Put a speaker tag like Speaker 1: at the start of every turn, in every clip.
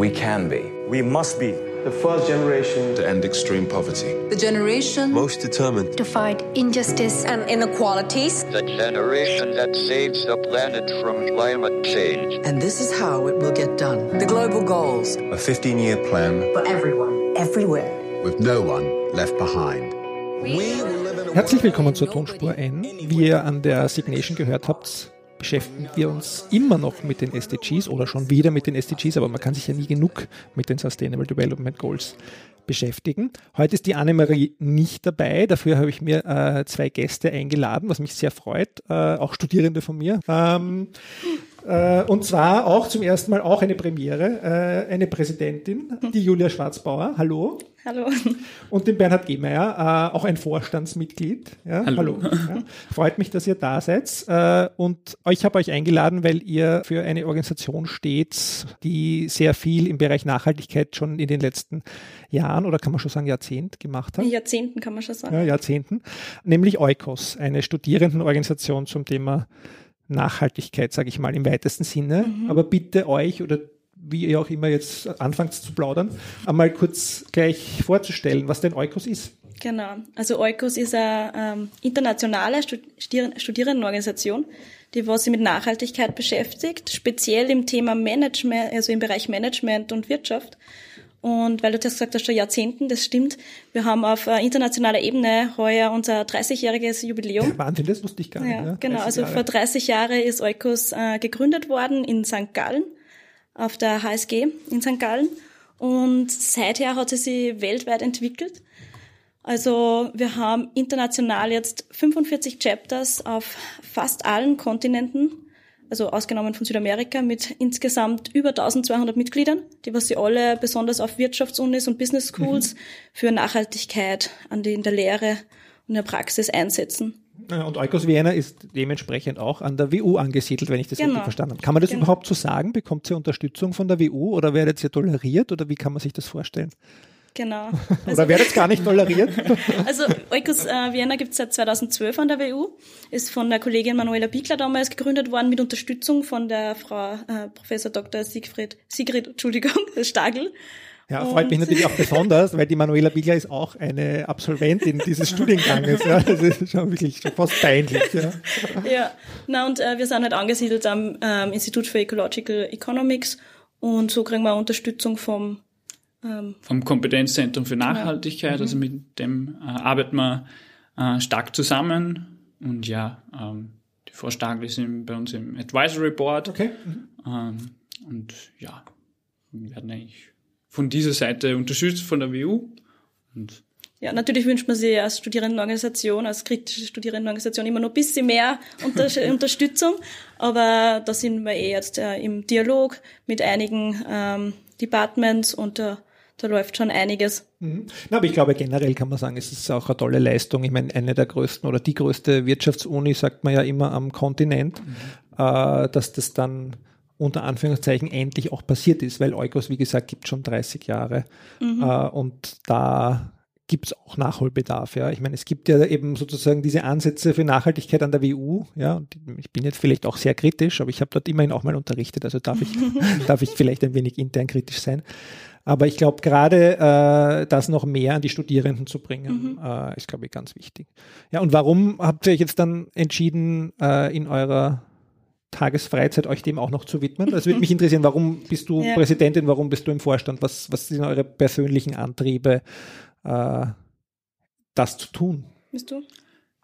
Speaker 1: We can be.
Speaker 2: We must be the first generation
Speaker 3: to end extreme poverty.
Speaker 4: The generation
Speaker 3: most determined
Speaker 5: to fight injustice
Speaker 4: and inequalities.
Speaker 6: The generation that saves the planet from climate change.
Speaker 7: And this is how it will get done.
Speaker 4: The global goals.
Speaker 3: A 15 year plan
Speaker 7: for everyone,
Speaker 4: everywhere.
Speaker 3: With no one left behind.
Speaker 8: We Herzlich willkommen zur Tonspur N. Wie ihr an der Signation gehört habt, beschäftigen wir uns immer noch mit den SDGs oder schon wieder mit den SDGs, aber man kann sich ja nie genug mit den Sustainable Development Goals beschäftigen. Heute ist die Annemarie nicht dabei, dafür habe ich mir äh, zwei Gäste eingeladen, was mich sehr freut, äh, auch Studierende von mir. Ähm, äh, und zwar auch zum ersten Mal auch eine Premiere, äh, eine Präsidentin, die Julia Schwarzbauer. Hallo.
Speaker 9: Hallo.
Speaker 8: Und den Bernhard Gehmeier, äh, auch ein Vorstandsmitglied. Ja, hallo. hallo. Ja. Freut mich, dass ihr da seid. Äh, und ich habe euch eingeladen, weil ihr für eine Organisation steht, die sehr viel im Bereich Nachhaltigkeit schon in den letzten Jahren oder kann man schon sagen Jahrzehnt gemacht hat.
Speaker 9: Jahrzehnten kann man schon sagen.
Speaker 8: Ja, Jahrzehnten. Nämlich Eukos, eine Studierendenorganisation zum Thema Nachhaltigkeit, sage ich mal im weitesten Sinne. Mhm. Aber bitte euch oder wie ihr auch immer jetzt anfangt zu plaudern, einmal kurz gleich vorzustellen, was denn Eukos ist.
Speaker 9: Genau, also Eukos ist eine ähm, internationale Studierendenorganisation, die was sich mit Nachhaltigkeit beschäftigt, speziell im Thema Management, also im Bereich Management und Wirtschaft. Und weil du das gesagt hast, schon Jahrzehnten, das stimmt. Wir haben auf äh, internationaler Ebene heuer unser 30-jähriges Jubiläum.
Speaker 8: Wahnsinn, das wusste ich gar nicht.
Speaker 9: Ja, ja. genau. Also Jahre. vor 30 Jahren ist Eukos äh, gegründet worden in St. Gallen, auf der HSG in St. Gallen. Und seither hat sie sich weltweit entwickelt. Also wir haben international jetzt 45 Chapters auf fast allen Kontinenten also ausgenommen von Südamerika, mit insgesamt über 1200 Mitgliedern, die was sie alle besonders auf Wirtschaftsunis und Business Schools mhm. für Nachhaltigkeit an die, in der Lehre und in der Praxis einsetzen.
Speaker 8: Und Eukos Vienna ist dementsprechend auch an der WU angesiedelt, wenn ich das genau. richtig verstanden habe. Kann man das genau. überhaupt so sagen? Bekommt sie Unterstützung von der WU oder werdet ihr toleriert oder wie kann man sich das vorstellen?
Speaker 9: Genau.
Speaker 8: Also, Oder werdet es gar nicht toleriert?
Speaker 9: also Eukos äh, Vienna gibt es seit 2012 an der WU, ist von der Kollegin Manuela Biegler damals gegründet worden mit Unterstützung von der Frau äh, Professor Dr. Siegfried, Sigrid, Entschuldigung, Stagel.
Speaker 8: Ja, freut und mich natürlich auch besonders, weil die Manuela Biegler ist auch eine Absolventin dieses Studienganges. Ja, das ist schon wirklich schon fast peinlich. Ja,
Speaker 9: ja. na und äh, wir sind halt angesiedelt am ähm, Institut für Ecological Economics und so kriegen wir Unterstützung vom
Speaker 10: ähm, vom Kompetenzzentrum für. Nachhaltigkeit. Mhm. Also mit dem äh, arbeiten wir äh, stark zusammen. Und ja, ähm, die Frau Stagl ist bei uns im Advisory Board.
Speaker 8: Okay. Mhm.
Speaker 10: Ähm, und ja, wir werden eigentlich von dieser Seite unterstützt von der WU. Und
Speaker 9: ja, natürlich wünscht man sich als Studierendenorganisation, als kritische Studierendenorganisation immer noch ein bisschen mehr Unter Unterstützung. Aber da sind wir eh jetzt äh, im Dialog mit einigen ähm, Departments und äh, da läuft schon einiges.
Speaker 8: Mhm. Na, aber ich glaube, generell kann man sagen, es ist auch eine tolle Leistung. Ich meine, eine der größten oder die größte Wirtschaftsuni, sagt man ja immer am Kontinent, mhm. äh, dass das dann unter Anführungszeichen endlich auch passiert ist, weil Eukos, wie gesagt, gibt schon 30 Jahre. Mhm. Äh, und da gibt es auch Nachholbedarf. Ja, ich meine, es gibt ja eben sozusagen diese Ansätze für Nachhaltigkeit an der WU. Ja, und ich bin jetzt vielleicht auch sehr kritisch, aber ich habe dort immerhin auch mal unterrichtet, also darf ich darf ich vielleicht ein wenig intern kritisch sein. Aber ich glaube, gerade äh, das noch mehr an die Studierenden zu bringen, mhm. äh, ist, glaube ich, ganz wichtig. Ja, und warum habt ihr euch jetzt dann entschieden, äh, in eurer Tagesfreizeit euch dem auch noch zu widmen? Das würde mich interessieren, warum bist du ja. Präsidentin, warum bist du im Vorstand? Was, was sind eure persönlichen Antriebe, äh, das zu tun?
Speaker 9: Bist du?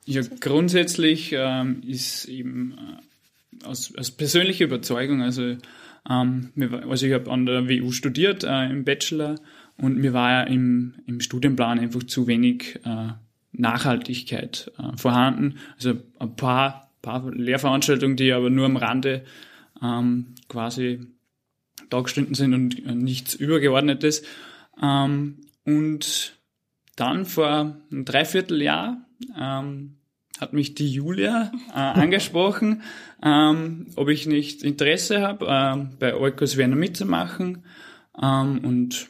Speaker 10: Ja, grundsätzlich ähm, ist eben äh, aus, aus persönlicher Überzeugung, also also ich habe an der WU studiert äh, im Bachelor und mir war ja im, im Studienplan einfach zu wenig äh, Nachhaltigkeit äh, vorhanden. Also ein paar, paar Lehrveranstaltungen, die aber nur am Rande ähm, quasi dargestanden sind und, und nichts Übergeordnetes. Ähm, und dann vor einem Dreivierteljahr ähm, hat mich die Julia äh, angesprochen, ähm, ob ich nicht Interesse habe, äh, bei Eukos Werner mitzumachen. Ähm, und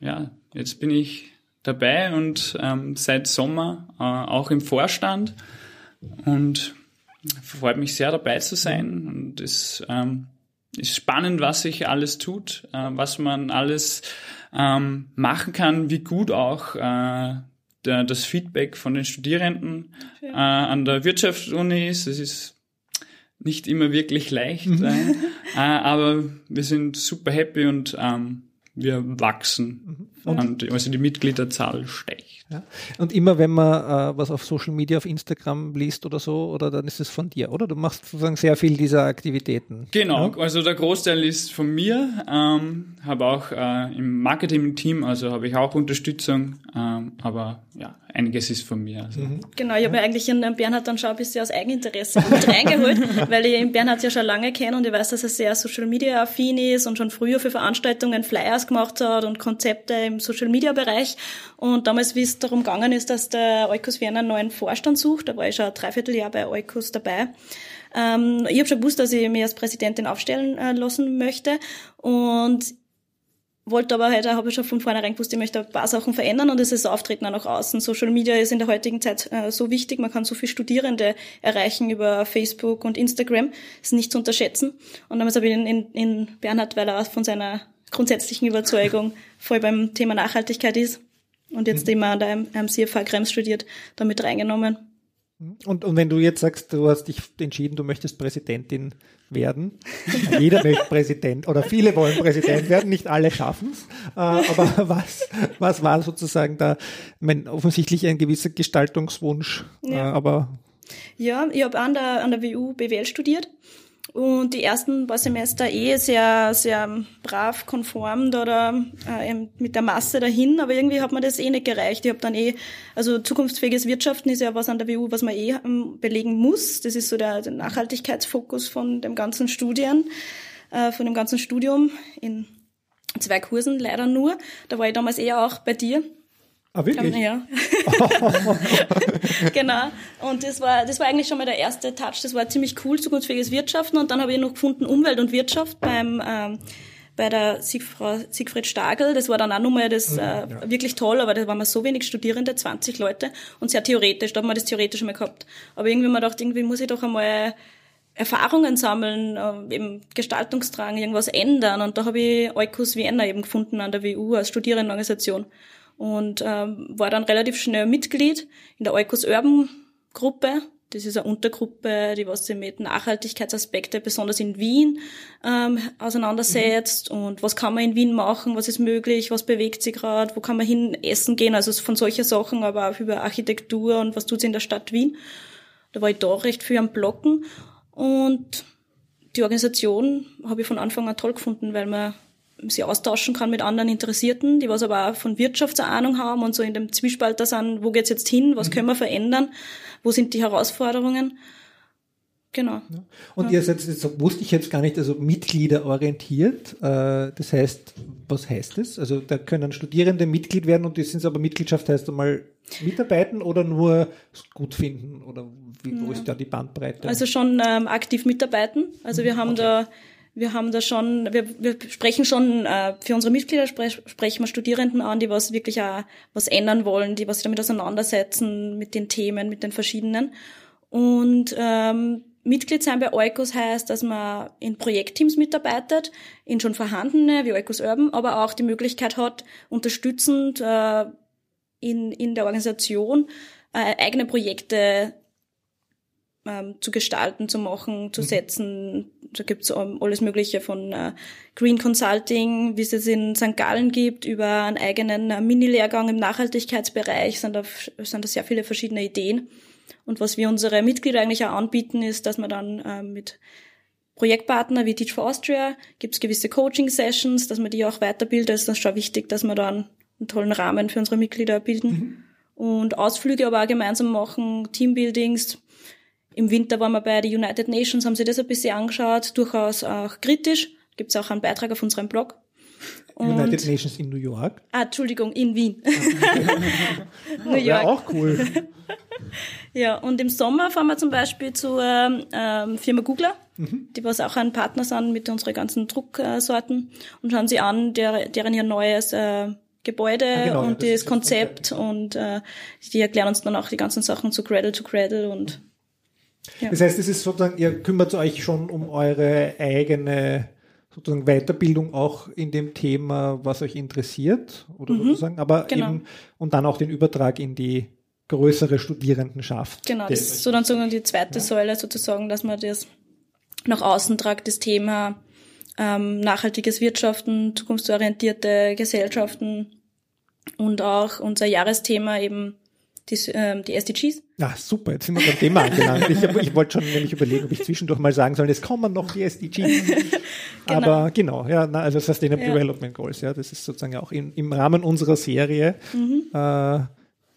Speaker 10: ja, jetzt bin ich dabei und ähm, seit Sommer äh, auch im Vorstand und freut mich sehr dabei zu sein und es ähm, ist spannend, was sich alles tut, äh, was man alles ähm, machen kann, wie gut auch äh, der, das Feedback von den Studierenden äh, an der Wirtschaftsuni ist. Es ist nicht immer wirklich leicht, äh, äh, aber wir sind super happy und ähm, wir wachsen. Und, also die Mitgliederzahl steigt.
Speaker 8: Ja. Und immer wenn man äh, was auf Social Media, auf Instagram liest oder so, oder dann ist es von dir, oder? Du machst sozusagen sehr viel dieser Aktivitäten.
Speaker 10: Genau,
Speaker 8: Ja?
Speaker 10: also der Großteil ist von mir, ähm, habe auch äh, im Marketing-Team, also habe ich auch Unterstützung, ähm, aber ja, einiges ist von mir. Also.
Speaker 9: Genau, ich habe mir eigentlich in Bernhard dann schon ein bisschen aus Eigeninteresse mit reingeholt, weil ich den Bernhard ja schon lange kenne und ich weiß, dass er sehr Social Media affin ist und schon früher für Veranstaltungen Flyers gemacht hat und Konzepte im Social Media Bereich. Und damals, wie es darum gegangen ist, dass der Eukos Wiener einen neuen Vorstand sucht, da war ich schon ein Dreivierteljahr bei Eukos dabei. Ähm, ich habe schon gewusst, dass ich mich als Präsidentin aufstellen äh, lassen möchte und wollte aber halt, habe ich schon von vornherein gewusst, ich möchte ein paar Sachen verändern und es ist Auftreten auch nach außen. Social Media ist in der heutigen Zeit äh, so wichtig, man kann so viele Studierende erreichen über Facebook und Instagram, ist nicht zu unterschätzen. Und damals habe ich in, in, in Bernhard, weil er auch von seiner grundsätzlichen Überzeugung voll beim Thema Nachhaltigkeit ist und jetzt immer an der am CFH Krems studiert, damit reingenommen.
Speaker 8: Und, und wenn du jetzt sagst, du hast dich entschieden, du möchtest Präsidentin werden. Jeder möchte Präsident oder viele wollen Präsident werden, nicht alle schaffen es. Äh, aber was, was war sozusagen da, ich meine, offensichtlich ein gewisser Gestaltungswunsch, äh,
Speaker 9: Ja.
Speaker 8: aber
Speaker 9: Ja, ich habe an der, an der WU BWL studiert und die ersten paar Semester eh sehr, sehr brav, konform da äh, mit der Masse dahin, aber irgendwie hat mir das eh nicht gereicht. Ich habe dann eh, also zukunftsfähiges Wirtschaften ist ja was an der WU, was man eh ähm, belegen muss. Das ist so der, der Nachhaltigkeitsfokus von dem ganzen Studien, äh, von dem ganzen Studium in zwei Kursen leider nur. Da war ich damals eher auch bei dir.
Speaker 8: Ah, wirklich?
Speaker 9: Ja. genau. Und das war, das war eigentlich schon mal der erste Touch. Das war ziemlich cool, zukunftsfähiges Wirtschaften. Und dann habe ich noch gefunden Umwelt und Wirtschaft beim, ähm, bei der Siegfrau, Siegfried Stagel. Das war dann auch nochmal das, äh, wirklich toll, aber da waren wir so wenig Studierende, 20 Leute und sehr theoretisch. Da haben wir das theoretisch mal gehabt. Aber irgendwie haben wir gedacht, irgendwie muss ich doch einmal Erfahrungen sammeln, äh, eben Gestaltungsdrang, irgendwas ändern. Und da habe ich Eukos Vienna eben gefunden an der WU als Studierendenorganisation und ähm, war dann relativ schnell Mitglied in der Eukos Urban Gruppe. Das ist eine Untergruppe, die was sich mit Nachhaltigkeitsaspekte besonders in Wien ähm, auseinandersetzt. Und was kann man in Wien machen, was ist möglich, was bewegt sich gerade, wo kann man hin essen gehen, also von solchen Sachen, aber auch über Architektur und was tut sie in der Stadt Wien. Da war ich da recht viel am Blocken. Und die Organisation habe ich von Anfang an toll gefunden, weil man sie austauschen kann mit anderen Interessierten, die was aber auch von Wirtschaftsahnung haben und so in dem Zwiespalt da sind, wo geht's jetzt hin, was können wir verändern, wo sind die Herausforderungen. Genau.
Speaker 8: Und ihr seid, das wusste ich jetzt gar nicht, also Mitglieder orientiert. Äh, das heißt, was heißt das? Also da können Studierende Mitglied werden und die sind aber Mitgliedschaft heißt einmal mitarbeiten oder nur gut finden oder wie, wo ist da die Bandbreite?
Speaker 9: Also schon ähm, aktiv mitarbeiten. Also wir haben da wir haben da schon, wir, wir sprechen schon äh, für unsere Mitglieder sprech, sprechen wir Studierenden an, die was wirklich auch was ändern wollen, die was damit auseinandersetzen mit den Themen, mit den verschiedenen. Und ähm, Mitglied sein bei Eukos heißt, dass man in Projektteams mitarbeitet, in schon vorhandene wie Eukos Urban, aber auch die Möglichkeit hat, unterstützend äh, in, in der Organisation äh, eigene Projekte ähm, zu gestalten, zu machen, zu setzen. Da gibt's ähm, alles Mögliche von äh, Green Consulting, wie es es in St. Gallen gibt, über einen eigenen äh, Mini-Lehrgang im Nachhaltigkeitsbereich, sind da, sind da sehr viele verschiedene Ideen. Und was wir unsere Mitglieder eigentlich auch anbieten, ist, dass man dann ähm, mit Projektpartner wie Teach for Austria gibt's gewisse Coaching-Sessions, dass man die auch weiterbildet. Es ist schon wichtig, dass wir dann einen tollen Rahmen für unsere Mitglieder bilden. Und Ausflüge aber auch gemeinsam machen, Teambuildings. Im Winter waren wir bei den United Nations, haben sie das ein bisschen angeschaut, durchaus auch kritisch. Gibt's auch einen Beitrag auf unserem Blog.
Speaker 8: United Nations in New York.
Speaker 9: Ah, Entschuldigung, in Wien. New
Speaker 8: Ja,
Speaker 9: York.
Speaker 8: auch cool.
Speaker 9: Ja, und im Sommer fahren wir zum Beispiel zur ähm, Firma Googler, die was auch ein Partner sind mit unseren ganzen Drucksorten und schauen sie an, der, deren ihr neues äh, Gebäude
Speaker 8: Ah, genau, ja,
Speaker 9: und
Speaker 8: das
Speaker 9: das Konzept, und äh, die erklären uns dann auch die ganzen Sachen zu Cradle to Cradle und
Speaker 8: Das heißt, es ist sozusagen, ihr kümmert euch schon um eure eigene sozusagen Weiterbildung auch in dem Thema, was euch interessiert, oder sozusagen, aber
Speaker 9: Genau.
Speaker 8: eben, und dann auch den Übertrag in die größere Studierendenschaft.
Speaker 9: Genau, das ist so dann sozusagen die zweite Säule sozusagen, dass man das nach außen tragt, das Thema ähm, nachhaltiges Wirtschaften, zukunftsorientierte Gesellschaften und auch unser Jahresthema eben die, ähm, die SDGs.
Speaker 8: Ah, super, jetzt sind wir beim Thema angelangt. Ich, ich wollte schon nämlich überlegen, ob ich zwischendurch mal sagen soll, es kommen noch die SDGs. Aber genau, ja, na, also Sustainable
Speaker 9: Ja.
Speaker 8: Development Goals, ja, das ist sozusagen auch in, im Rahmen unserer Serie. Äh,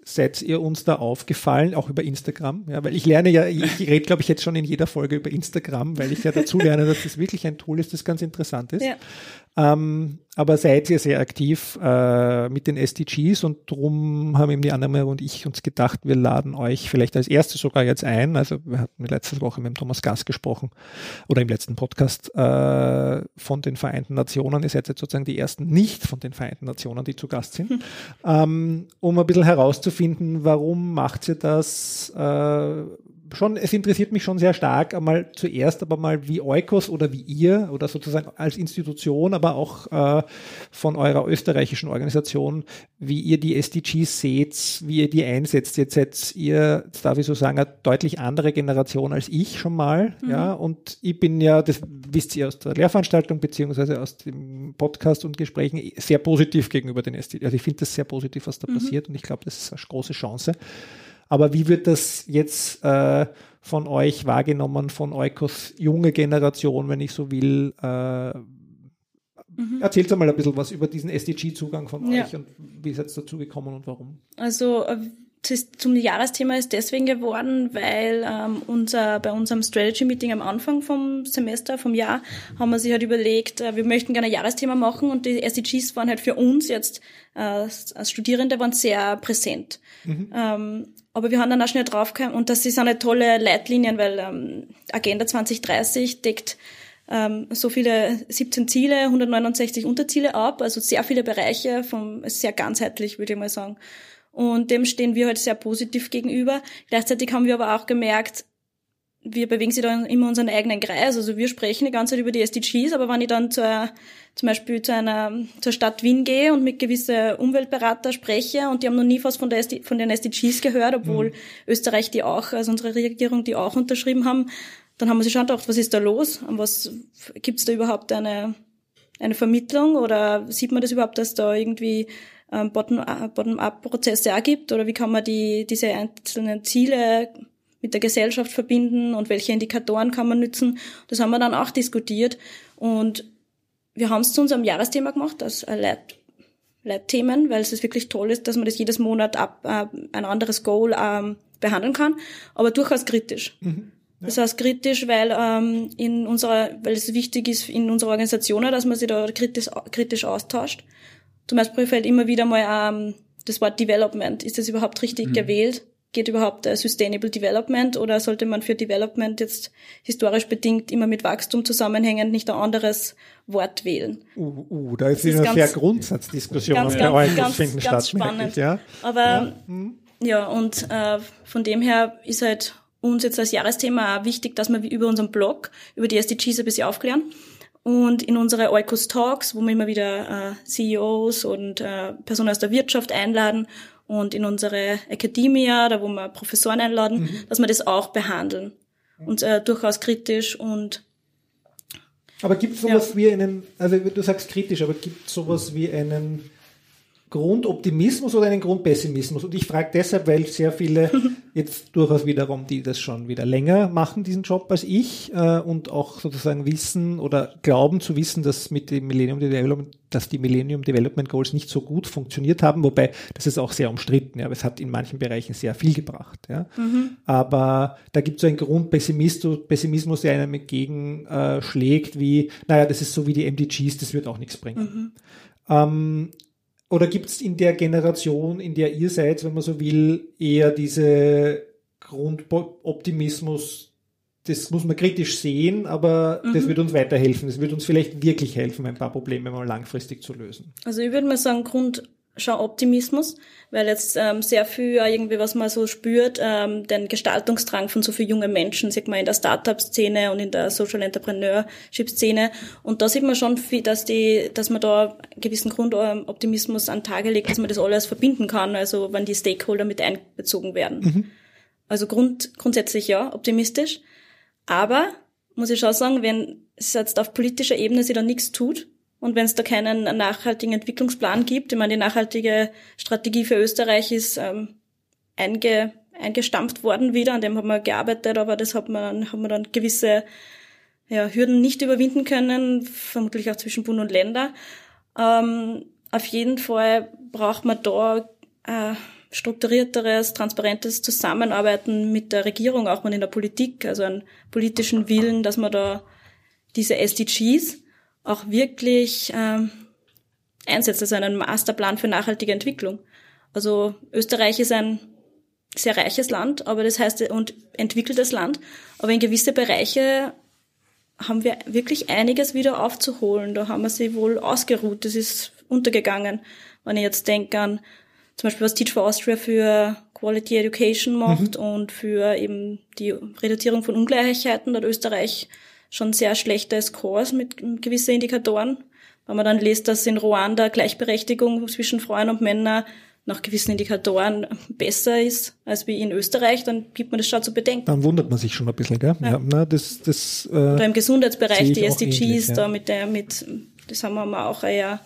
Speaker 8: seid ihr uns da aufgefallen, auch über Instagram? Ja, weil ich lerne ja, ich, ich rede, glaube ich, jetzt schon in jeder Folge über Instagram, weil ich ja dazu lerne, dass das wirklich ein Tool ist, das ganz interessant ist.
Speaker 9: Ja.
Speaker 8: Ähm, aber seid ihr sehr aktiv äh, mit den SDGs und drum haben eben die Annemarie und ich uns gedacht, wir laden euch vielleicht als erstes sogar jetzt ein. Also wir hatten letzte Woche mit dem Thomas Gass gesprochen oder im letzten Podcast äh, von den Vereinten Nationen. Ihr seid jetzt sozusagen die ersten nicht von den Vereinten Nationen, die zu Gast sind, ähm, um ein bisschen herauszufinden, warum macht ihr das? Äh, schon, es interessiert mich schon sehr stark, einmal zuerst aber mal wie Eukos oder wie ihr oder sozusagen als Institution, aber auch äh, von eurer österreichischen Organisation, wie ihr die SDGs seht, wie ihr die einsetzt. Jetzt seid ihr, jetzt darf ich so sagen, eine deutlich andere Generation als ich schon mal, ja, und ich bin ja, das wisst ihr aus der Lehrveranstaltung beziehungsweise aus dem Podcast und Gesprächen sehr positiv gegenüber den SDGs. Also ich finde das sehr positiv, was da passiert und ich glaube, das ist eine große Chance. Aber wie wird das jetzt äh, von euch wahrgenommen, von Eukos junge Generation, wenn ich so will? Äh, Erzählt mal ein bisschen was über diesen SDG-Zugang von
Speaker 9: Ja.
Speaker 8: euch und wie seid ihr dazu gekommen und warum?
Speaker 9: Also äh, ist zum Jahresthema ist deswegen geworden, weil ähm, unser bei unserem Strategy Meeting am Anfang vom Semester, vom Jahr, haben wir sich halt überlegt, äh, wir möchten gerne ein Jahresthema machen und die SDGs waren halt für uns jetzt äh, als Studierende waren sehr präsent. Ähm, aber wir haben dann auch schnell draufgekommen und das sind eine tolle Leitlinien, weil ähm, Agenda 2030 deckt ähm, so viele 17 Ziele, 169 Unterziele ab, also sehr viele Bereiche, vom, ist sehr ganzheitlich, würde ich mal sagen. Und dem stehen wir halt sehr positiv gegenüber. Gleichzeitig haben wir aber auch gemerkt, wir bewegen sich da immer unseren eigenen Kreis. Also wir sprechen die ganze Zeit über die SDGs, aber wenn ich dann zur, zum Beispiel zu einer, zur Stadt Wien gehe und mit gewisse Umweltberater spreche und die haben noch nie was von, der SD, von den SDGs gehört, obwohl Österreich die auch, also unsere Regierung die auch unterschrieben haben, dann haben wir sich schon gedacht, was ist da los? Und was gibt's da überhaupt eine, eine Vermittlung oder sieht man das überhaupt, dass da irgendwie ähm, Bottom- Bottom-up-Prozesse auch gibt oder wie kann man die, diese einzelnen Ziele mit der Gesellschaft verbinden und welche Indikatoren kann man nützen? Das haben wir dann auch diskutiert und wir haben es zu unserem Jahresthema gemacht, als ein Leit Leitthemen, weil es wirklich toll ist, dass man das jedes Monat ab, äh, ein anderes Goal ähm, behandeln kann, aber durchaus kritisch. Das heißt kritisch, weil ähm, in unserer, weil es wichtig ist in unserer Organisation, dass man sich da kritisch, kritisch austauscht. Zum Beispiel fällt immer wieder mal ähm, das Wort Development. Ist das überhaupt richtig gewählt? Geht überhaupt äh, Sustainable Development oder sollte man für Development jetzt historisch bedingt immer mit Wachstum zusammenhängend nicht ein anderes Wort wählen?
Speaker 8: Uh, uh, da ist
Speaker 9: ist
Speaker 8: eine
Speaker 9: ganz-
Speaker 8: sehr Grundsatzdiskussion
Speaker 9: ganz,
Speaker 8: bei euch
Speaker 9: ganz,
Speaker 8: finden
Speaker 9: ganz
Speaker 8: statt,
Speaker 9: spannend.
Speaker 8: ja.
Speaker 9: Aber ja, und äh, von dem her ist halt uns jetzt als Jahresthema auch wichtig, dass wir über unseren Blog, über die SDGs ein bisschen aufklären. Und in unsere Eukos Talks, wo wir immer wieder äh, CEOs und äh, Personen aus der Wirtschaft einladen und in unsere Academia, da wo wir Professoren einladen, dass wir das auch behandeln. Und äh, durchaus kritisch und
Speaker 8: Aber gibt es sowas wie einen, also du sagst kritisch, aber gibt es sowas wie einen Grundoptimismus oder einen Grundpessimismus? Und ich frage deshalb, weil sehr viele jetzt durchaus wiederum, die das schon wieder länger machen, diesen Job als ich, äh, und auch sozusagen wissen oder glauben zu wissen, dass mit dem Millennium Development, dass die Millennium Development Goals nicht so gut funktioniert haben, wobei das ist auch sehr umstritten, ja, aber es hat in manchen Bereichen sehr viel gebracht, ja. Aber da gibt es so einen Grundpessimismus, Pessimismus, der einem entgegenschlägt, äh, wie, naja, das ist so wie die MDGs, das wird auch nichts bringen. Ähm, oder gibt es in der Generation, in der ihr seid, wenn man so will, eher diese Grundoptimismus, das muss man kritisch sehen, aber das wird uns weiterhelfen. Das wird uns vielleicht wirklich helfen, ein paar Probleme mal langfristig zu lösen.
Speaker 9: Also ich würde mal sagen, Grund, schon Optimismus, weil jetzt ähm, sehr viel irgendwie, was man so spürt, ähm, den Gestaltungsdrang von so vielen jungen Menschen, sieht man in der Startup-Szene und in der Social Entrepreneurship-Szene. Und da sieht man schon viel, dass die, dass man da einen gewissen Grundoptimismus an Tage legt, dass man das alles verbinden kann, also wenn die Stakeholder mit einbezogen werden.
Speaker 8: Mhm.
Speaker 9: Also grund, grundsätzlich ja, optimistisch. Aber, muss ich schon sagen, wenn es jetzt auf politischer Ebene sich da nichts tut, und wenn es da keinen nachhaltigen Entwicklungsplan gibt, ich meine, die nachhaltige Strategie für Österreich ist ähm, einge, eingestampft worden wieder, an dem haben wir gearbeitet, aber das hat man, haben wir dann gewisse ja, Hürden nicht überwinden können, vermutlich auch zwischen Bund und Länder. Ähm, auf jeden Fall braucht man da äh, strukturierteres, transparentes Zusammenarbeiten mit der Regierung, auch mal in der Politik, also einen politischen Willen, dass man da diese SDGs, auch wirklich ähm, einsetzt, also einen Masterplan für nachhaltige Entwicklung. Also Österreich ist ein sehr reiches Land, aber das heißt und entwickeltes Land, aber in gewisse Bereiche haben wir wirklich einiges wieder aufzuholen. Da haben wir sie wohl ausgeruht. Das ist untergegangen. Wenn ich jetzt denke an zum Beispiel was Teach for Austria für Quality Education macht mhm. und für eben die Reduzierung von Ungleichheiten, da hat Österreich schon sehr schlechte Scores mit gewissen Indikatoren. Wenn man dann liest, dass in Ruanda Gleichberechtigung zwischen Frauen und Männern nach gewissen Indikatoren besser ist als wie in Österreich, dann gibt man das schon zu bedenken.
Speaker 8: Dann wundert man sich schon ein bisschen, gell? Ja. ja na, das, das,
Speaker 9: äh, Oder im Gesundheitsbereich, die SDGs ähnlich, ja. da mit der, mit, das haben wir auch eher,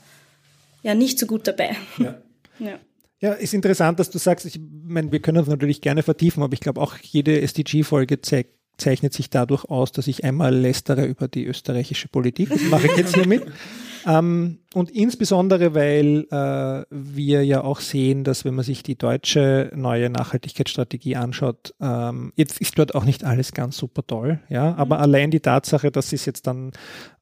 Speaker 9: ja nicht so gut dabei.
Speaker 8: Ja. ja. Ja, ist interessant, dass du sagst, ich meine, wir können uns natürlich gerne vertiefen, aber ich glaube auch jede SDG-Folge zeigt zeichnet sich dadurch aus, dass ich einmal lästere über die österreichische Politik. Das mache ich jetzt hiermit. ähm, und insbesondere, weil äh, wir ja auch sehen, dass wenn man sich die deutsche neue Nachhaltigkeitsstrategie anschaut, ähm, jetzt ist dort auch nicht alles ganz super toll, ja, aber mhm. allein die Tatsache, dass sie es jetzt dann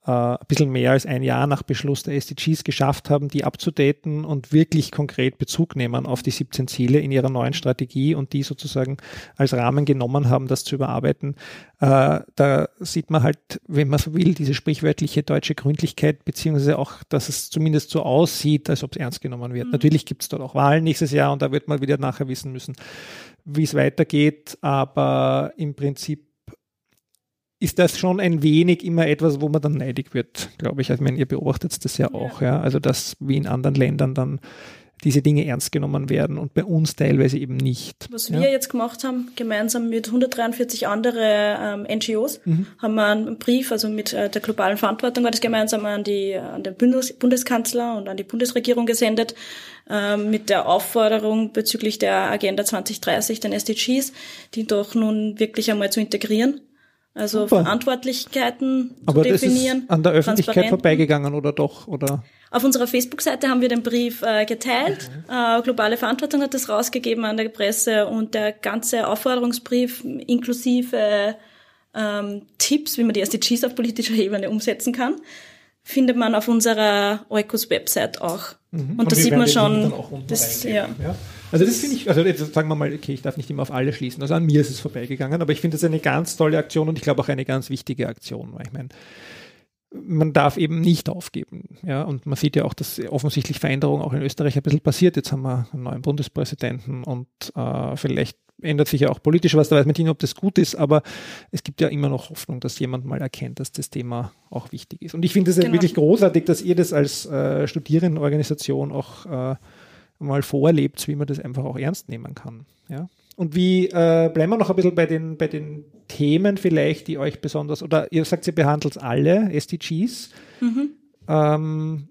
Speaker 8: äh, ein bisschen mehr als ein Jahr nach Beschluss der SDGs geschafft haben, die abzudaten und wirklich konkret Bezug nehmen auf die 17 Ziele in ihrer neuen Strategie und die sozusagen als Rahmen genommen haben, das zu überarbeiten. Äh, da sieht man halt, wenn man so will, diese sprichwörtliche deutsche Gründlichkeit, beziehungsweise auch, dass es zumindest so aussieht, als ob es ernst genommen wird. Mhm. Natürlich gibt es dort auch Wahlen nächstes Jahr und da wird man wieder nachher wissen müssen, wie es weitergeht, aber im Prinzip ist das schon ein wenig immer etwas, wo man dann neidig wird, glaube ich. Also, ich meine, ihr beobachtet das ja auch, ja. Also, dass wie in anderen Ländern dann diese Dinge ernst genommen werden und bei uns teilweise eben nicht.
Speaker 9: Was ja. wir jetzt gemacht haben, gemeinsam mit 143 andere ähm, NGOs, mhm. haben wir einen Brief, also mit äh, der globalen Verantwortung war das gemeinsam an, die, an den Bundes Bundeskanzler und an die Bundesregierung gesendet, ähm, mit der Aufforderung bezüglich der Agenda 2030, den SDGs, die doch nun wirklich einmal zu integrieren also Super. Verantwortlichkeiten
Speaker 8: Aber
Speaker 9: zu definieren.
Speaker 8: Das ist an der Öffentlichkeit vorbeigegangen oder doch? Oder?
Speaker 9: Auf unserer Facebook-Seite haben wir den Brief äh, geteilt. Äh, Globale Verantwortung hat das rausgegeben an der Presse und der ganze Aufforderungsbrief inklusive ähm, Tipps, wie man die SDGs auf politischer Ebene umsetzen kann, findet man auf unserer Eukos-Website auch. Mhm. Und, und da sieht man schon, das, ja.
Speaker 8: ja. Also das finde ich, also jetzt sagen wir mal, okay, ich darf nicht immer auf alle schließen. Also an mir ist es vorbeigegangen, aber ich finde das eine ganz tolle Aktion und ich glaube auch eine ganz wichtige Aktion, weil ich meine, man darf eben nicht aufgeben. Ja, und man sieht ja auch, dass offensichtlich Veränderung auch in Österreich ein bisschen passiert. Jetzt haben wir einen neuen Bundespräsidenten und äh, vielleicht ändert sich ja auch politisch was, da weiß man nicht, ob das gut ist, aber es gibt ja immer noch Hoffnung, dass jemand mal erkennt, dass das Thema auch wichtig ist. Und ich finde es genau. wirklich großartig, dass ihr das als äh, Studierendenorganisation auch äh, mal vorlebt, wie man das einfach auch ernst nehmen kann. Ja? Und wie äh, bleiben wir noch ein bisschen bei den, bei den Themen vielleicht, die euch besonders, oder ihr sagt, ihr behandelt alle SDGs. Mhm. Ähm,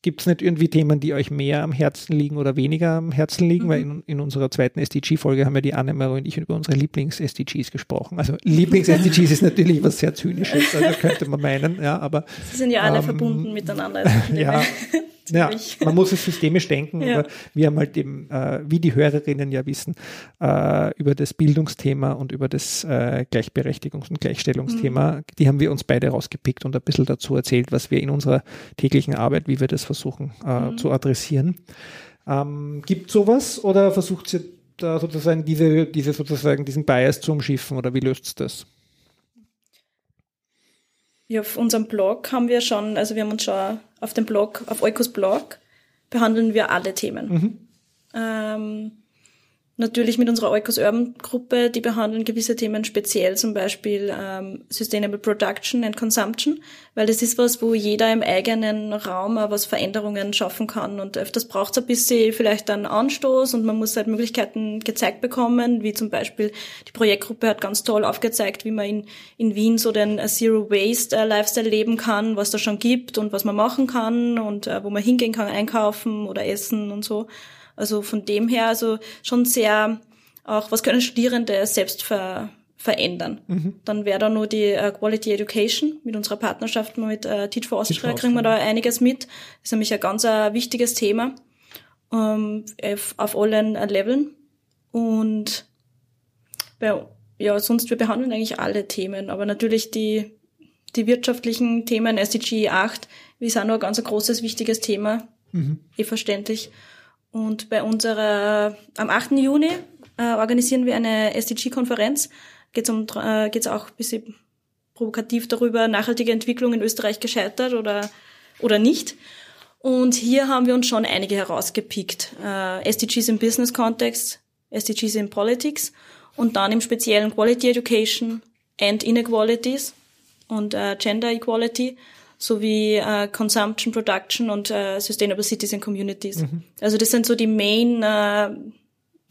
Speaker 8: Gibt es nicht irgendwie Themen, die euch mehr am Herzen liegen oder weniger am Herzen liegen? Mhm. Weil in, in, unserer zweiten SDG-Folge haben ja die Annemarie und ich über unsere Lieblings-SDGs gesprochen. Also Lieblings-SDGs ist natürlich was sehr Zynisches, also könnte man meinen, ja, aber.
Speaker 9: Sie sind ja alle ähm, verbunden miteinander.
Speaker 8: ja, ja, man muss es systemisch denken, ja. aber wir haben halt eben, äh, wie die Hörerinnen ja wissen, äh, über das Bildungsthema und über das äh, Gleichberechtigungs- und Gleichstellungsthema, mhm. die haben wir uns beide rausgepickt und ein bisschen dazu erzählt, was wir in unserer täglichen Arbeit, wie wir das versuchen äh, mhm. zu adressieren. Ähm, gibt sowas oder versucht ihr da sozusagen diese, diese sozusagen diesen Bias zu umschiffen oder wie löst das?
Speaker 9: Ja, auf unserem Blog haben wir schon, also wir haben uns schon auf dem Blog, auf Eukos Blog, behandeln wir alle Themen. Ähm, natürlich mit unserer Oikos Urban Gruppe, die behandeln gewisse Themen speziell, zum Beispiel ähm, Sustainable Production and Consumption, weil das ist was, wo jeder im eigenen Raum auch was Veränderungen schaffen kann und öfters braucht es ein bisschen vielleicht einen Anstoß und man muss halt Möglichkeiten gezeigt bekommen, wie zum Beispiel die Projektgruppe hat ganz toll aufgezeigt, wie man in, in Wien so den Zero Waste äh, Lifestyle leben kann, was da schon gibt und was man machen kann und äh, wo man hingehen kann, einkaufen oder essen und so. Also von dem her, also schon sehr auch, was können Studierende selbst ver, verändern. Dann wäre da nur die äh, Quality Education mit unserer Partnerschaft mit äh, Teach for Austria,
Speaker 8: for
Speaker 9: kriegen wir da einiges mit. Das ist nämlich ein ganz äh, wichtiges Thema ähm, auf, allen äh, Leveln. Und bei, ja, sonst wir behandeln eigentlich alle Themen, aber natürlich die, die wirtschaftlichen Themen, SDG 8, ist auch noch ein ganz ein großes, wichtiges Thema, eh verständlich. Und bei unserer, am 8. Juni äh, organisieren wir eine SDG-Konferenz. Geht um, äh, geht's auch ein bisschen provokativ darüber, nachhaltige Entwicklung in Österreich gescheitert oder, oder nicht. Und hier haben wir uns schon einige herausgepickt. Äh, SDGs im Business-Kontext, SDGs in Politics und dann im speziellen Quality Education and Inequalities und äh, Gender Equality sowie äh, Consumption, Production und äh, Sustainable Cities and Communities. Also das sind so die Main, äh,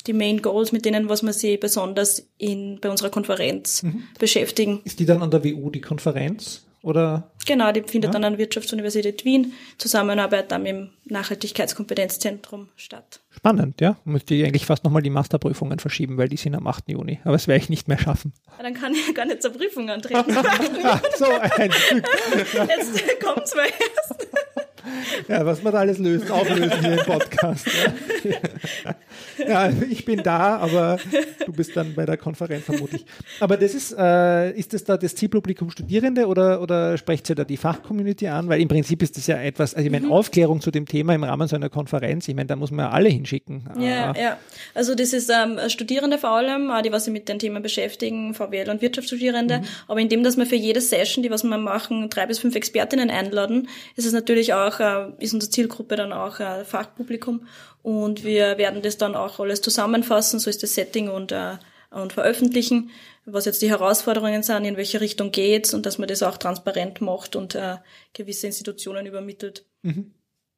Speaker 9: die Main Goals, mit denen was wir sie besonders in, bei unserer Konferenz beschäftigen.
Speaker 8: Ist die dann an der WU die Konferenz? Oder
Speaker 9: Genau, die findet dann an der Wirtschaftsuniversität Wien Zusammenarbeit dann dem Nachhaltigkeitskompetenzzentrum statt.
Speaker 8: spannend, ja? Müsste ich eigentlich fast nochmal die Masterprüfungen verschieben, weil die sind am 8. Juni. Aber das werde ich nicht mehr schaffen.
Speaker 9: Ja, dann kann ich gar nicht zur Prüfung antreten.
Speaker 8: Ah, so ein Glück.
Speaker 9: Jetzt kommt's mal erst.
Speaker 8: Ja, was man da alles löst, auflösen hier im Podcast. Ja. ja, ich bin da, aber du bist dann bei der Konferenz vermutlich. Aber das ist, äh, ist das da das Zielpublikum Studierende oder, oder sprecht ihr da die Fachcommunity an? Weil im Prinzip ist das ja etwas, also ich meine, Aufklärung zu dem Thema im Rahmen so einer Konferenz, ich meine, da muss man ja alle hinschicken.
Speaker 9: Ja,
Speaker 8: Äh,
Speaker 9: ja. Also das ist ähm, Studierende vor allem, die, was sich mit den Themen beschäftigen, VWL und Wirtschaftsstudierende. Aber indem, dass wir für jede Session, die was wir machen, drei bis fünf Expertinnen einladen, ist es natürlich auch, äh, ist unsere Zielgruppe dann auch äh, Fachpublikum. Und wir werden das dann auch alles zusammenfassen, so ist das Setting und, äh, und veröffentlichen, was jetzt die Herausforderungen sind, in welche Richtung geht's und dass man das auch transparent macht und gewisse Institutionen übermittelt.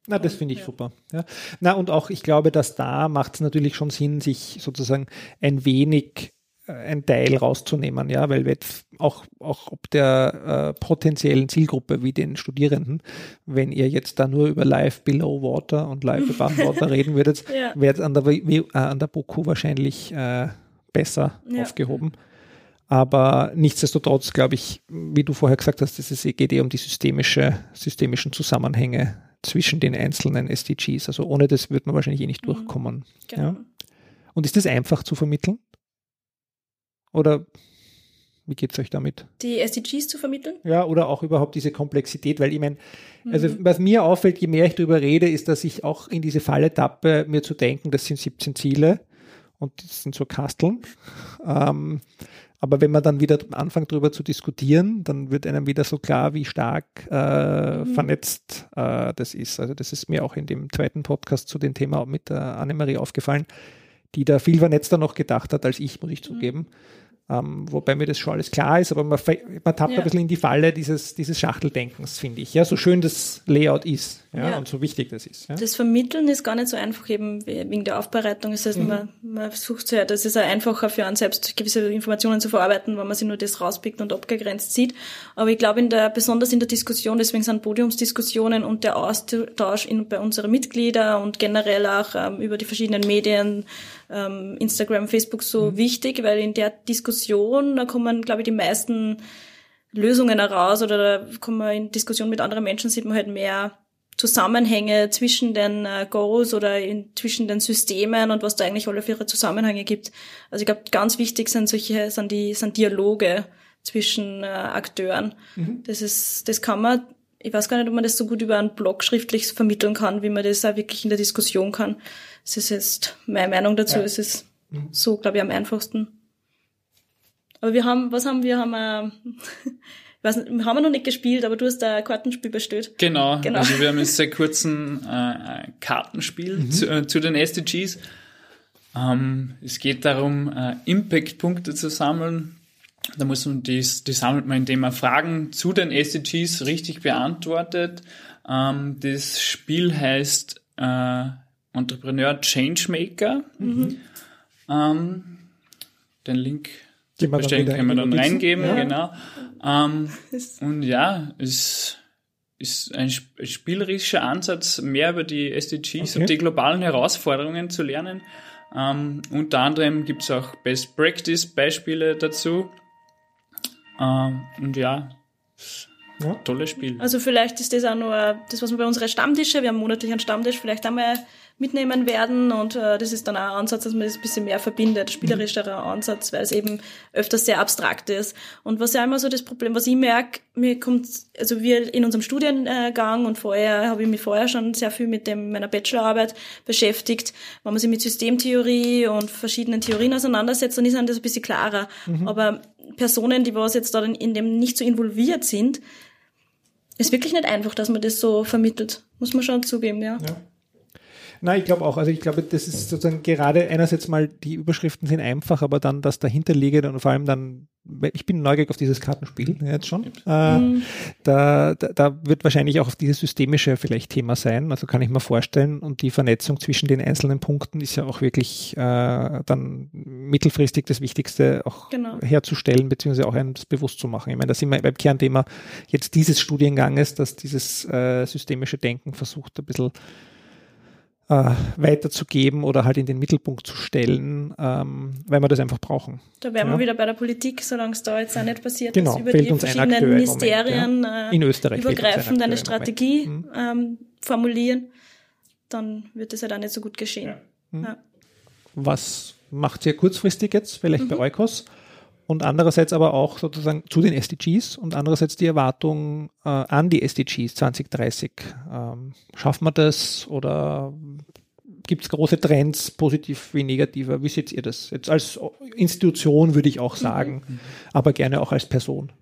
Speaker 8: Na, das finde ich super. Ja. Na, und auch, ich glaube, dass da macht es natürlich schon Sinn, sich sozusagen ein wenig ein Teil rauszunehmen, ja, weil wir jetzt auch, auch ob der äh, potenziellen Zielgruppe wie den Studierenden, wenn ihr jetzt da nur über Live Below Water und Live Above Water reden würdet,
Speaker 9: Ja.
Speaker 8: wäre an der, äh, an der BOKU wahrscheinlich äh, besser
Speaker 9: Ja.
Speaker 8: aufgehoben. Aber nichtsdestotrotz, glaube ich, wie du vorher gesagt hast, es ist- es geht eh um die systemische, systemischen Zusammenhänge zwischen den einzelnen SDGs. Also ohne das wird man wahrscheinlich eh nicht durchkommen.
Speaker 9: Genau.
Speaker 8: Ja. Und ist das einfach zu vermitteln? Oder wie geht es euch damit?
Speaker 9: Die SDGs zu vermitteln?
Speaker 8: Ja, oder auch überhaupt diese Komplexität, weil ich meine, also was mir auffällt, je mehr ich darüber rede, ist, dass ich auch in diese Falle tappe, mir zu denken, das sind 17 Ziele und das sind so Kasteln. Ähm, aber wenn man dann wieder anfängt, darüber zu diskutieren, dann wird einem wieder so klar, wie stark äh, vernetzt äh, das ist. Also das ist mir auch in dem zweiten Podcast zu dem Thema mit der Annemarie aufgefallen, die da viel vernetzter noch gedacht hat als ich, muss ich zugeben. Ähm, wobei mir das schon alles klar ist, aber man, man tappt
Speaker 9: Ja.
Speaker 8: ein bisschen in die Falle dieses, dieses Schachteldenkens, finde ich. Ja, so schön das Layout ist ja,
Speaker 9: Ja.
Speaker 8: und so wichtig das ist. Ja.
Speaker 9: Das Vermitteln ist gar nicht so einfach eben wegen der Aufbereitung. Das heißt, man, man versucht ja, das ist einfacher für einen selbst, gewisse Informationen zu verarbeiten, wenn man sich nur das rauspickt und abgegrenzt sieht. Aber ich glaube, in der, besonders in der Diskussion, deswegen sind Podiumsdiskussionen und der Austausch in, bei unseren Mitgliedern und generell auch ähm, über die verschiedenen Medien, ähm, Instagram, Facebook so wichtig, weil in der Diskussion, da kommen, glaube ich, die meisten Lösungen heraus oder da kommen wir in Diskussion mit anderen Menschen, sieht man halt mehr Zusammenhänge zwischen den äh, Goals oder in, zwischen den Systemen und was da eigentlich alle für ihre Zusammenhänge gibt. Also ich glaube, ganz wichtig sind solche, sind die, sind Dialoge zwischen äh, Akteuren. Das ist, das kann man, ich weiß gar nicht, ob man das so gut über einen Blog schriftlich vermitteln kann, wie man das auch wirklich in der Diskussion kann. Das ist jetzt meine Meinung dazu. Es ist so, glaube ich, am einfachsten. Aber wir haben, was haben wir? Haben wir, weiß nicht, haben wir noch nicht gespielt, aber du hast da ein Kartenspiel bestellt.
Speaker 10: Genau,
Speaker 9: Genau.
Speaker 10: also wir haben jetzt seit kurzem äh, ein Kartenspiel zu, äh, zu den SDGs. Ähm, es geht darum, äh, Impact-Punkte zu sammeln. Da muss man dies, die sammelt man, indem man Fragen zu den SDGs richtig beantwortet. Ähm, das Spiel heißt äh, Entrepreneur Changemaker. Ähm, den Link
Speaker 8: Den wir dann
Speaker 10: können wir
Speaker 8: die
Speaker 10: dann reingeben,
Speaker 8: Ja.
Speaker 10: genau. Ähm, und ja, es ist ein sp- spielerischer Ansatz, mehr über die SDGs
Speaker 8: Okay.
Speaker 10: und die globalen Herausforderungen zu lernen. Ähm, unter anderem gibt es auch Best Practice Beispiele dazu. Ähm, und ja,
Speaker 8: Ja.
Speaker 10: tolles Spiel.
Speaker 9: Also vielleicht ist das auch nur das, was wir bei unseren Stammtische, wir haben monatlich einen Stammtisch, vielleicht einmal mitnehmen werden und äh, das ist dann auch ein Ansatz, dass man das ein bisschen mehr verbindet, spielerischerer Ansatz, weil es eben öfters sehr abstrakt ist. Und was ja immer so das Problem, was ich merke, mir kommt, also wir in unserem Studiengang und vorher habe ich mich vorher schon sehr viel mit dem, meiner Bachelorarbeit beschäftigt, wenn man sich mit Systemtheorie und verschiedenen Theorien auseinandersetzt, dann ist einem das ein bisschen klarer. Aber Personen, die was jetzt da in, in dem nicht so involviert sind, ist wirklich nicht einfach, dass man das so vermittelt. Muss man schon zugeben, ja.
Speaker 8: Nein, ich glaube auch. Also ich glaube, das ist sozusagen gerade einerseits mal, die Überschriften sind einfach, aber dann das dahinterliegende und vor allem dann, ich bin neugierig auf dieses Kartenspiel jetzt schon. Äh, da, da, da wird wahrscheinlich auch auf dieses systemische vielleicht Thema sein. Also kann ich mir vorstellen. Und die Vernetzung zwischen den einzelnen Punkten ist ja auch wirklich äh, dann mittelfristig das Wichtigste auch
Speaker 9: Genau.
Speaker 8: herzustellen, beziehungsweise auch einem das bewusst zu machen. Ich meine, da sind wir beim Kernthema jetzt dieses Studienganges, dass dieses äh, systemische Denken versucht, ein bisschen äh, weiterzugeben oder halt in den Mittelpunkt zu stellen, ähm, weil wir das einfach brauchen.
Speaker 9: Da wären
Speaker 8: Ja.
Speaker 9: wir wieder bei der Politik, solange es da jetzt auch nicht passiert
Speaker 8: Genau,
Speaker 9: ist, über
Speaker 8: fehlt
Speaker 9: die
Speaker 8: uns ein
Speaker 9: verschiedenen
Speaker 8: Akteur im Moment,
Speaker 9: Ministerien
Speaker 8: ja.
Speaker 9: äh,
Speaker 8: In Österreich ein
Speaker 9: übergreifend eine. Strategie
Speaker 8: Mhm.
Speaker 9: ähm, formulieren, dann wird das halt auch nicht so gut geschehen. Ja.
Speaker 8: Was macht ihr kurzfristig jetzt, vielleicht
Speaker 9: Mhm.
Speaker 8: bei Eukos? Und andererseits aber auch sozusagen zu den SDGs und andererseits die Erwartung äh, an die SDGs 2030. Ähm, schaffen wir das oder gibt es große Trends, positiv wie negativer? Wie seht ihr das? Jetzt als Institution würde ich auch sagen, aber gerne auch als Person.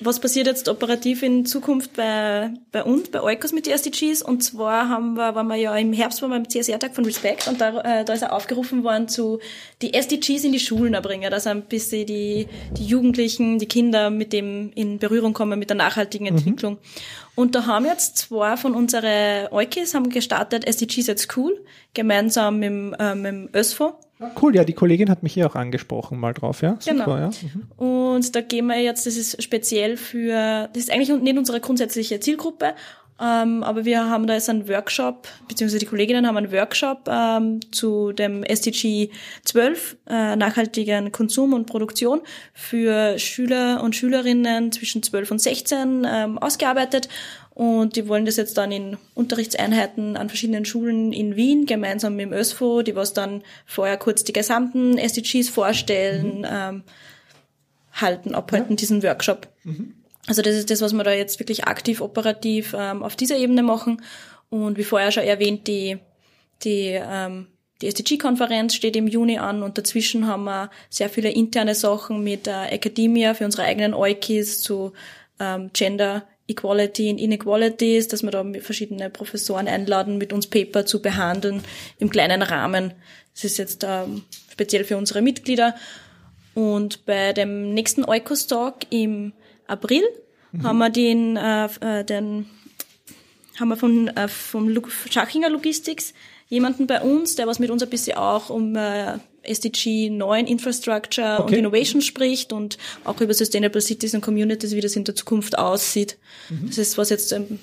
Speaker 9: Was passiert jetzt operativ in Zukunft bei, bei uns, bei Eukos mit den SDGs? Und zwar haben wir, waren wir ja im Herbst waren wir beim CSR-Tag von Respect und da, äh, da ist er aufgerufen worden zu die SDGs in die Schulen erbringen, dass ein bisschen die, die Jugendlichen, die Kinder mit dem in Berührung kommen, mit der nachhaltigen Entwicklung. Und da haben jetzt zwei von unseren Eukis haben gestartet SDGs at School, gemeinsam mit, äh, mit dem ÖSFO.
Speaker 8: Cool, ja, die Kollegin hat mich hier auch angesprochen mal drauf, ja.
Speaker 9: Genau.
Speaker 8: Super, ja. Mhm.
Speaker 9: Und da gehen wir jetzt, das ist speziell für, das ist eigentlich nicht unsere grundsätzliche Zielgruppe, ähm, aber wir haben da jetzt einen Workshop, beziehungsweise die Kolleginnen haben einen Workshop ähm, zu dem SDG 12, äh, nachhaltigen Konsum und Produktion für Schüler und Schülerinnen zwischen 12 und 16 ähm, ausgearbeitet. Und die wollen das jetzt dann in Unterrichtseinheiten an verschiedenen Schulen in Wien gemeinsam mit dem ÖSFO, die was dann vorher kurz die gesamten SDGs vorstellen, ähm, halten, abhalten, diesen Workshop. Also das ist das, was wir da jetzt wirklich aktiv operativ ähm, auf dieser Ebene machen. Und wie vorher schon erwähnt, die, die, ähm, die SDG-Konferenz steht im Juni an und dazwischen haben wir sehr viele interne Sachen mit der Academia für unsere eigenen Eukis zu ähm, Gender Equality und Inequalities, dass wir da verschiedene Professoren einladen, mit uns Paper zu behandeln im kleinen Rahmen. Das ist jetzt ähm, speziell für unsere Mitglieder. Und bei dem nächsten Eukos-Talk im April haben wir den, äh, äh, den haben wir von äh, vom Schachinger Logistics jemanden bei uns, der was mit uns ein bisschen auch um äh, SDG 9 Infrastructure und
Speaker 8: Okay.
Speaker 9: Innovation spricht und auch über Sustainable Cities und Communities, wie das in der Zukunft aussieht. Das ist was jetzt ähm,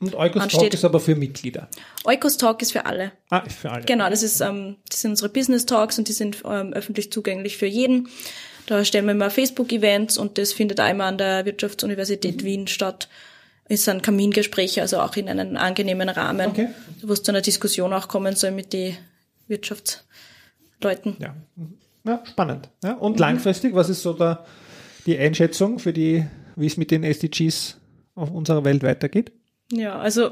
Speaker 8: Und Eukos Talk ist aber für Mitglieder.
Speaker 9: Eukos Talk ist für alle.
Speaker 8: Ah, ist für alle.
Speaker 9: Genau, das ist ähm, das sind unsere Business Talks und die sind ähm, öffentlich zugänglich für jeden. Da stellen wir immer Facebook-Events und das findet einmal an der Wirtschaftsuniversität Wien statt. Es sind Kamingespräche, also auch in einem angenehmen Rahmen,
Speaker 8: Okay.
Speaker 9: wo es zu einer Diskussion auch kommen soll mit den Wirtschaftsleuten.
Speaker 8: Ja. Mhm. ja, spannend. Ja, und langfristig, was ist so da die Einschätzung für die, wie es mit den SDGs auf unserer Welt weitergeht?
Speaker 9: Ja, also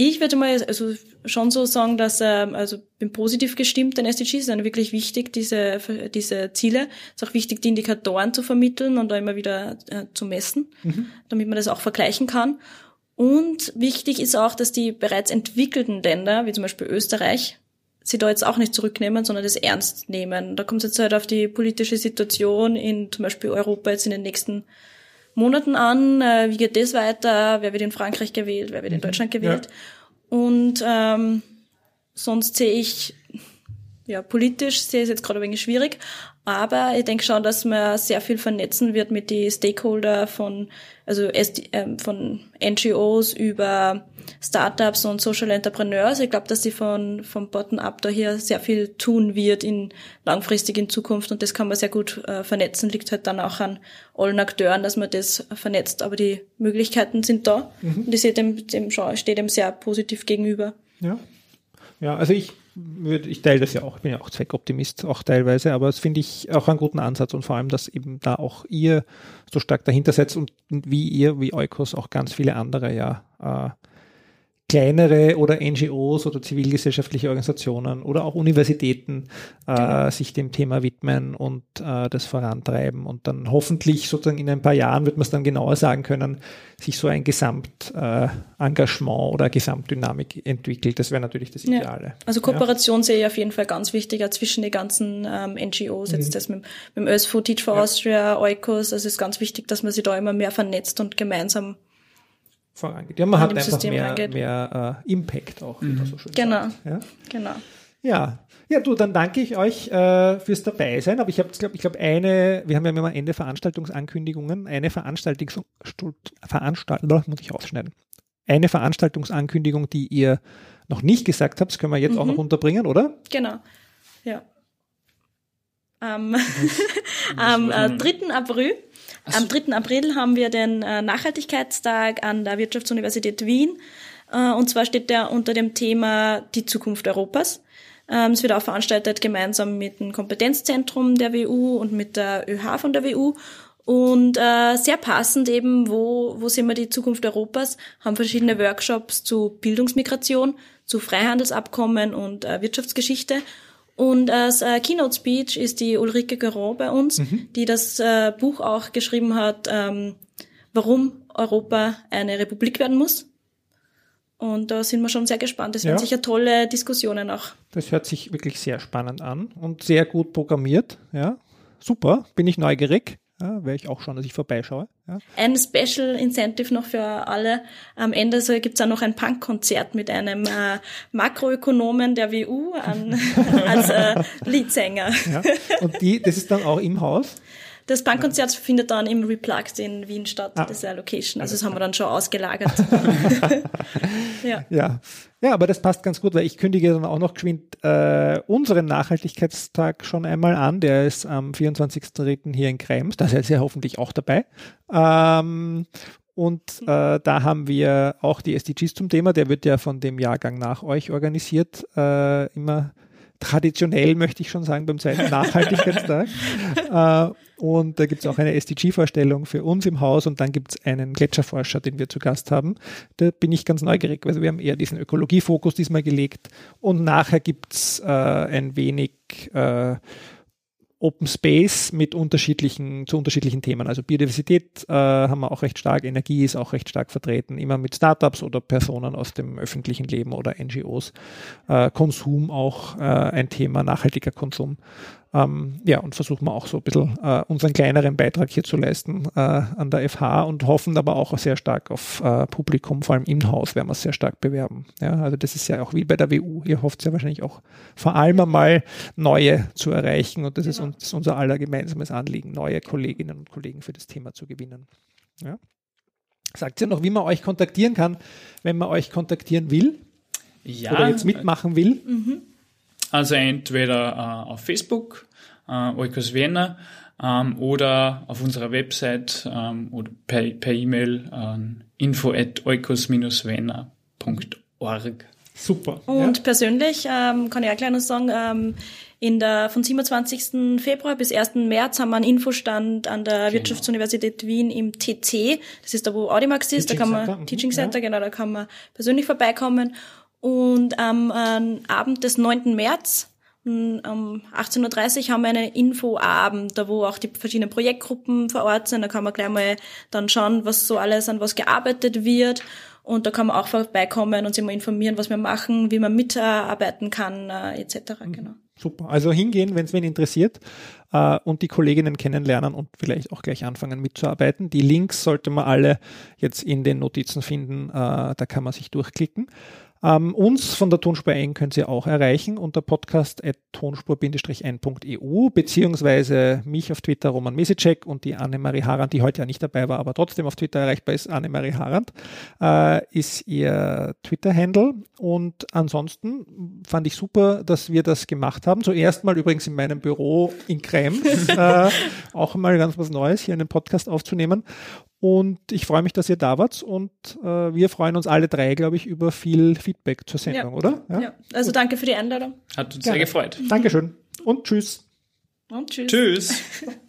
Speaker 9: Ich würde mal also schon so sagen, dass ähm, also bin positiv gestimmt, denn SDGs sind wirklich wichtig, diese diese Ziele. Es ist auch wichtig, die Indikatoren zu vermitteln und da immer wieder äh, zu messen, mhm. damit man das auch vergleichen kann. Und wichtig ist auch, dass die bereits entwickelten Länder, wie zum Beispiel Österreich, sie da jetzt auch nicht zurücknehmen, sondern das ernst nehmen. Da kommt es jetzt halt auf die politische Situation in zum Beispiel Europa jetzt in den nächsten Monaten an. Äh, wie geht das weiter? Wer wird in Frankreich gewählt? Wer wird in mhm. Deutschland gewählt? Ja. Und ähm, sonst sehe ich, ja, politisch sehe ich es jetzt gerade ein wenig schwierig, aber ich denke schon, dass man sehr viel vernetzen wird mit die Stakeholder von, also ähm, von NGOs über Startups und Social Entrepreneurs. Ich glaube, dass sie von, vom Bottom-up da hier sehr viel tun wird in langfristig in Zukunft und das kann man sehr gut äh, vernetzen, liegt halt dann auch an allen Akteuren, dass man das vernetzt. Aber die Möglichkeiten sind da mhm. und ich sehe dem, dem schon, stehe dem sehr positiv gegenüber.
Speaker 8: Ja. Ja, also ich ich teile das ja. auch, ich bin ja auch Zweckoptimist auch teilweise, aber das finde ich auch einen guten Ansatz und vor allem, dass eben da auch ihr so stark dahinter setzt und wie ihr, wie Eukos auch ganz viele andere ja äh, kleinere oder NGOs oder zivilgesellschaftliche Organisationen oder auch Universitäten äh, genau. sich dem Thema widmen und äh, das vorantreiben. Und dann hoffentlich sozusagen in ein paar Jahren wird man es dann genauer sagen können, sich so ein Gesamtengagement äh, oder Gesamtdynamik entwickelt. Das wäre natürlich das Ideale. Ja.
Speaker 9: Also Kooperation ja. sehe ich auf jeden Fall ganz wichtiger zwischen den ganzen ähm, NGOs, jetzt mhm. das mit, mit dem ÖSFO Teach for. Austria, Eukos. Also es ist ganz wichtig, dass man sich da immer mehr vernetzt und gemeinsam
Speaker 8: vorangeht. Ja, man hat einfach mehr, mehr äh, Impact auch,
Speaker 9: mhm. so schön Genau, ja? genau.
Speaker 8: Ja, ja, du, dann danke ich euch äh, fürs Dabeisein. Aber ich habe, glaube ich, glaube eine, wir haben ja immer am Ende Veranstaltungsankündigungen, eine Veranstaltungs Veranstaltung, muss ich ausschneiden. Eine Veranstaltungsankündigung, die ihr noch nicht gesagt habt, das können wir jetzt mhm. auch noch unterbringen, oder?
Speaker 9: Genau. Ja. Am, am äh, 3. April am 3. April haben wir den äh, Nachhaltigkeitstag an der Wirtschaftsuniversität Wien. Äh, und zwar steht der unter dem Thema die Zukunft Europas. Ähm, es wird auch veranstaltet gemeinsam mit dem Kompetenzzentrum der WU und mit der ÖH von der WU. Und äh, sehr passend eben, wo, wo sehen wir die Zukunft Europas, haben verschiedene Workshops zu Bildungsmigration, zu Freihandelsabkommen und Wirtschaftsgeschichte. Und als äh, Keynote Speech ist die Ulrike Geron bei uns, mhm. die das äh, Buch auch geschrieben hat, ähm, warum Europa eine Republik werden muss. Und da sind wir schon sehr gespannt. Das ja. werden sicher tolle Diskussionen auch.
Speaker 8: Das hört sich wirklich sehr spannend an und sehr gut programmiert. Ja, super, bin ich neugierig. Ja, wäre ich auch schon, dass ich vorbeischaue. Ja.
Speaker 9: Ein Special Incentive noch für alle. Am Ende so gibt's auch noch ein Punkkonzert mit einem äh, Makroökonomen der WU an, als äh, Leadsänger.
Speaker 8: Ja. Und die, das ist dann auch im Haus?
Speaker 9: Das Bankkonzert ja. findet dann im Replugged in Wien statt. Ah. Das ist eine Location. Also das haben wir dann schon ausgelagert.
Speaker 8: ja. ja. Ja, aber das passt ganz gut, weil ich kündige dann auch noch geschwind äh, unseren Nachhaltigkeitstag schon einmal an. Der ist am 24.03. hier in Krems. Da seid ihr hoffentlich auch dabei. Ähm, und äh, da haben wir auch die SDGs zum Thema. Der wird ja von dem Jahrgang nach euch organisiert. Äh, immer traditionell, möchte ich schon sagen, beim zweiten Nachhaltigkeitstag. äh, und da gibt es auch eine SDG-Vorstellung für uns im Haus und dann gibt es einen Gletscherforscher, den wir zu Gast haben. Da bin ich ganz neugierig. Also wir haben eher diesen Ökologiefokus diesmal gelegt und nachher gibt es äh, ein wenig äh, Open Space mit unterschiedlichen, zu unterschiedlichen Themen. Also Biodiversität äh, haben wir auch recht stark, Energie ist auch recht stark vertreten, immer mit Startups oder Personen aus dem öffentlichen Leben oder NGOs. Äh, Konsum auch äh, ein Thema, nachhaltiger Konsum. Ähm, ja, und versuchen wir auch so ein bisschen äh, unseren kleineren Beitrag hier zu leisten äh, an der FH und hoffen aber auch sehr stark auf äh, Publikum, vor allem im Haus werden wir es sehr stark bewerben. Ja, also das ist ja auch wie bei der WU. Ihr hofft ja wahrscheinlich auch vor allem einmal neue zu erreichen und das ist, uns, das ist unser aller gemeinsames Anliegen, neue Kolleginnen und Kollegen für das Thema zu gewinnen. Ja. Sagt ihr noch, wie man euch kontaktieren kann, wenn man euch kontaktieren will? Ja. Oder jetzt mitmachen will? Mhm.
Speaker 10: Also entweder äh, auf Facebook, äh, Oikos Vienna, ähm, oder auf unserer Website ähm, oder per, per E-Mail an info at oikos-vienna.org.
Speaker 8: Super.
Speaker 9: Und persönlich ähm, kann ich auch gleich noch sagen, ähm, in der, von 27. Februar bis 1. März haben wir einen Infostand an der Wirtschaftsuniversität Wien im TC. Das ist da, wo Audimax ist.
Speaker 8: Teaching
Speaker 9: da kann man,
Speaker 8: Center, mhm,
Speaker 9: Teaching
Speaker 8: ja.
Speaker 9: Center, genau, da kann man persönlich vorbeikommen. Und am ähm, Abend des 9. März um um 18.30 Uhr haben wir einen Infoabend, da wo auch die verschiedenen Projektgruppen vor Ort sind. Da kann man gleich mal dann schauen, was so alles an was gearbeitet wird. Und da kann man auch vorbeikommen und sich mal informieren, was wir machen, wie man mitarbeiten kann, äh, etc. Genau.
Speaker 8: Super. Also hingehen, wenn es wen interessiert äh, und die Kolleginnen kennenlernen und vielleicht auch gleich anfangen mitzuarbeiten. Die Links sollte man alle jetzt in den Notizen finden. Äh, da kann man sich durchklicken. Ähm, uns von der Tonspur N könnt ihr auch erreichen unter podcast.tonspur-n.eu beziehungsweise mich auf Twitter Roman Mesicek und die Annemarie Harand, die heute ja nicht dabei war, aber trotzdem auf Twitter erreichbar ist, Annemarie Harand, äh, ist ihr Twitter-Handle und ansonsten fand ich super, dass wir das gemacht haben. Zuerst mal übrigens in meinem Büro in Krems, äh, auch mal ganz was Neues, hier einen Podcast aufzunehmen und ich freue mich, dass ihr da wart und äh, wir freuen uns alle drei, glaube ich, über viel Feedback zur Sendung,
Speaker 9: Ja.
Speaker 8: oder?
Speaker 9: Ja. Also danke für die Einladung
Speaker 10: Hat uns sehr gefreut.
Speaker 8: Dankeschön und tschüss.
Speaker 9: und tschüss.
Speaker 10: Tschüss.